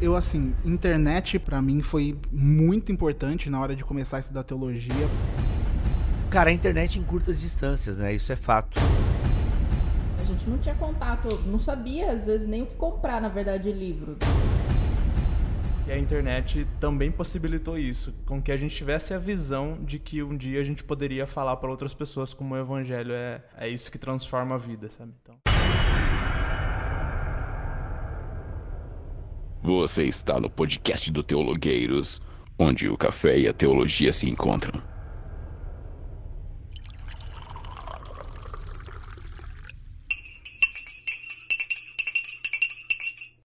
Eu, assim, internet para mim foi muito importante na hora de começar a estudar teologia. Cara, a internet em curtas distâncias, né? Isso é fato. A gente não tinha contato, não sabia às vezes nem o que comprar, na verdade, de livro. E a internet também possibilitou isso, com que a gente tivesse a visão de que um dia a gente poderia falar para outras pessoas como o evangelho é, é isso que transforma a vida, sabe? Então... Você está no podcast do Teologueiros, onde o café e a teologia se encontram.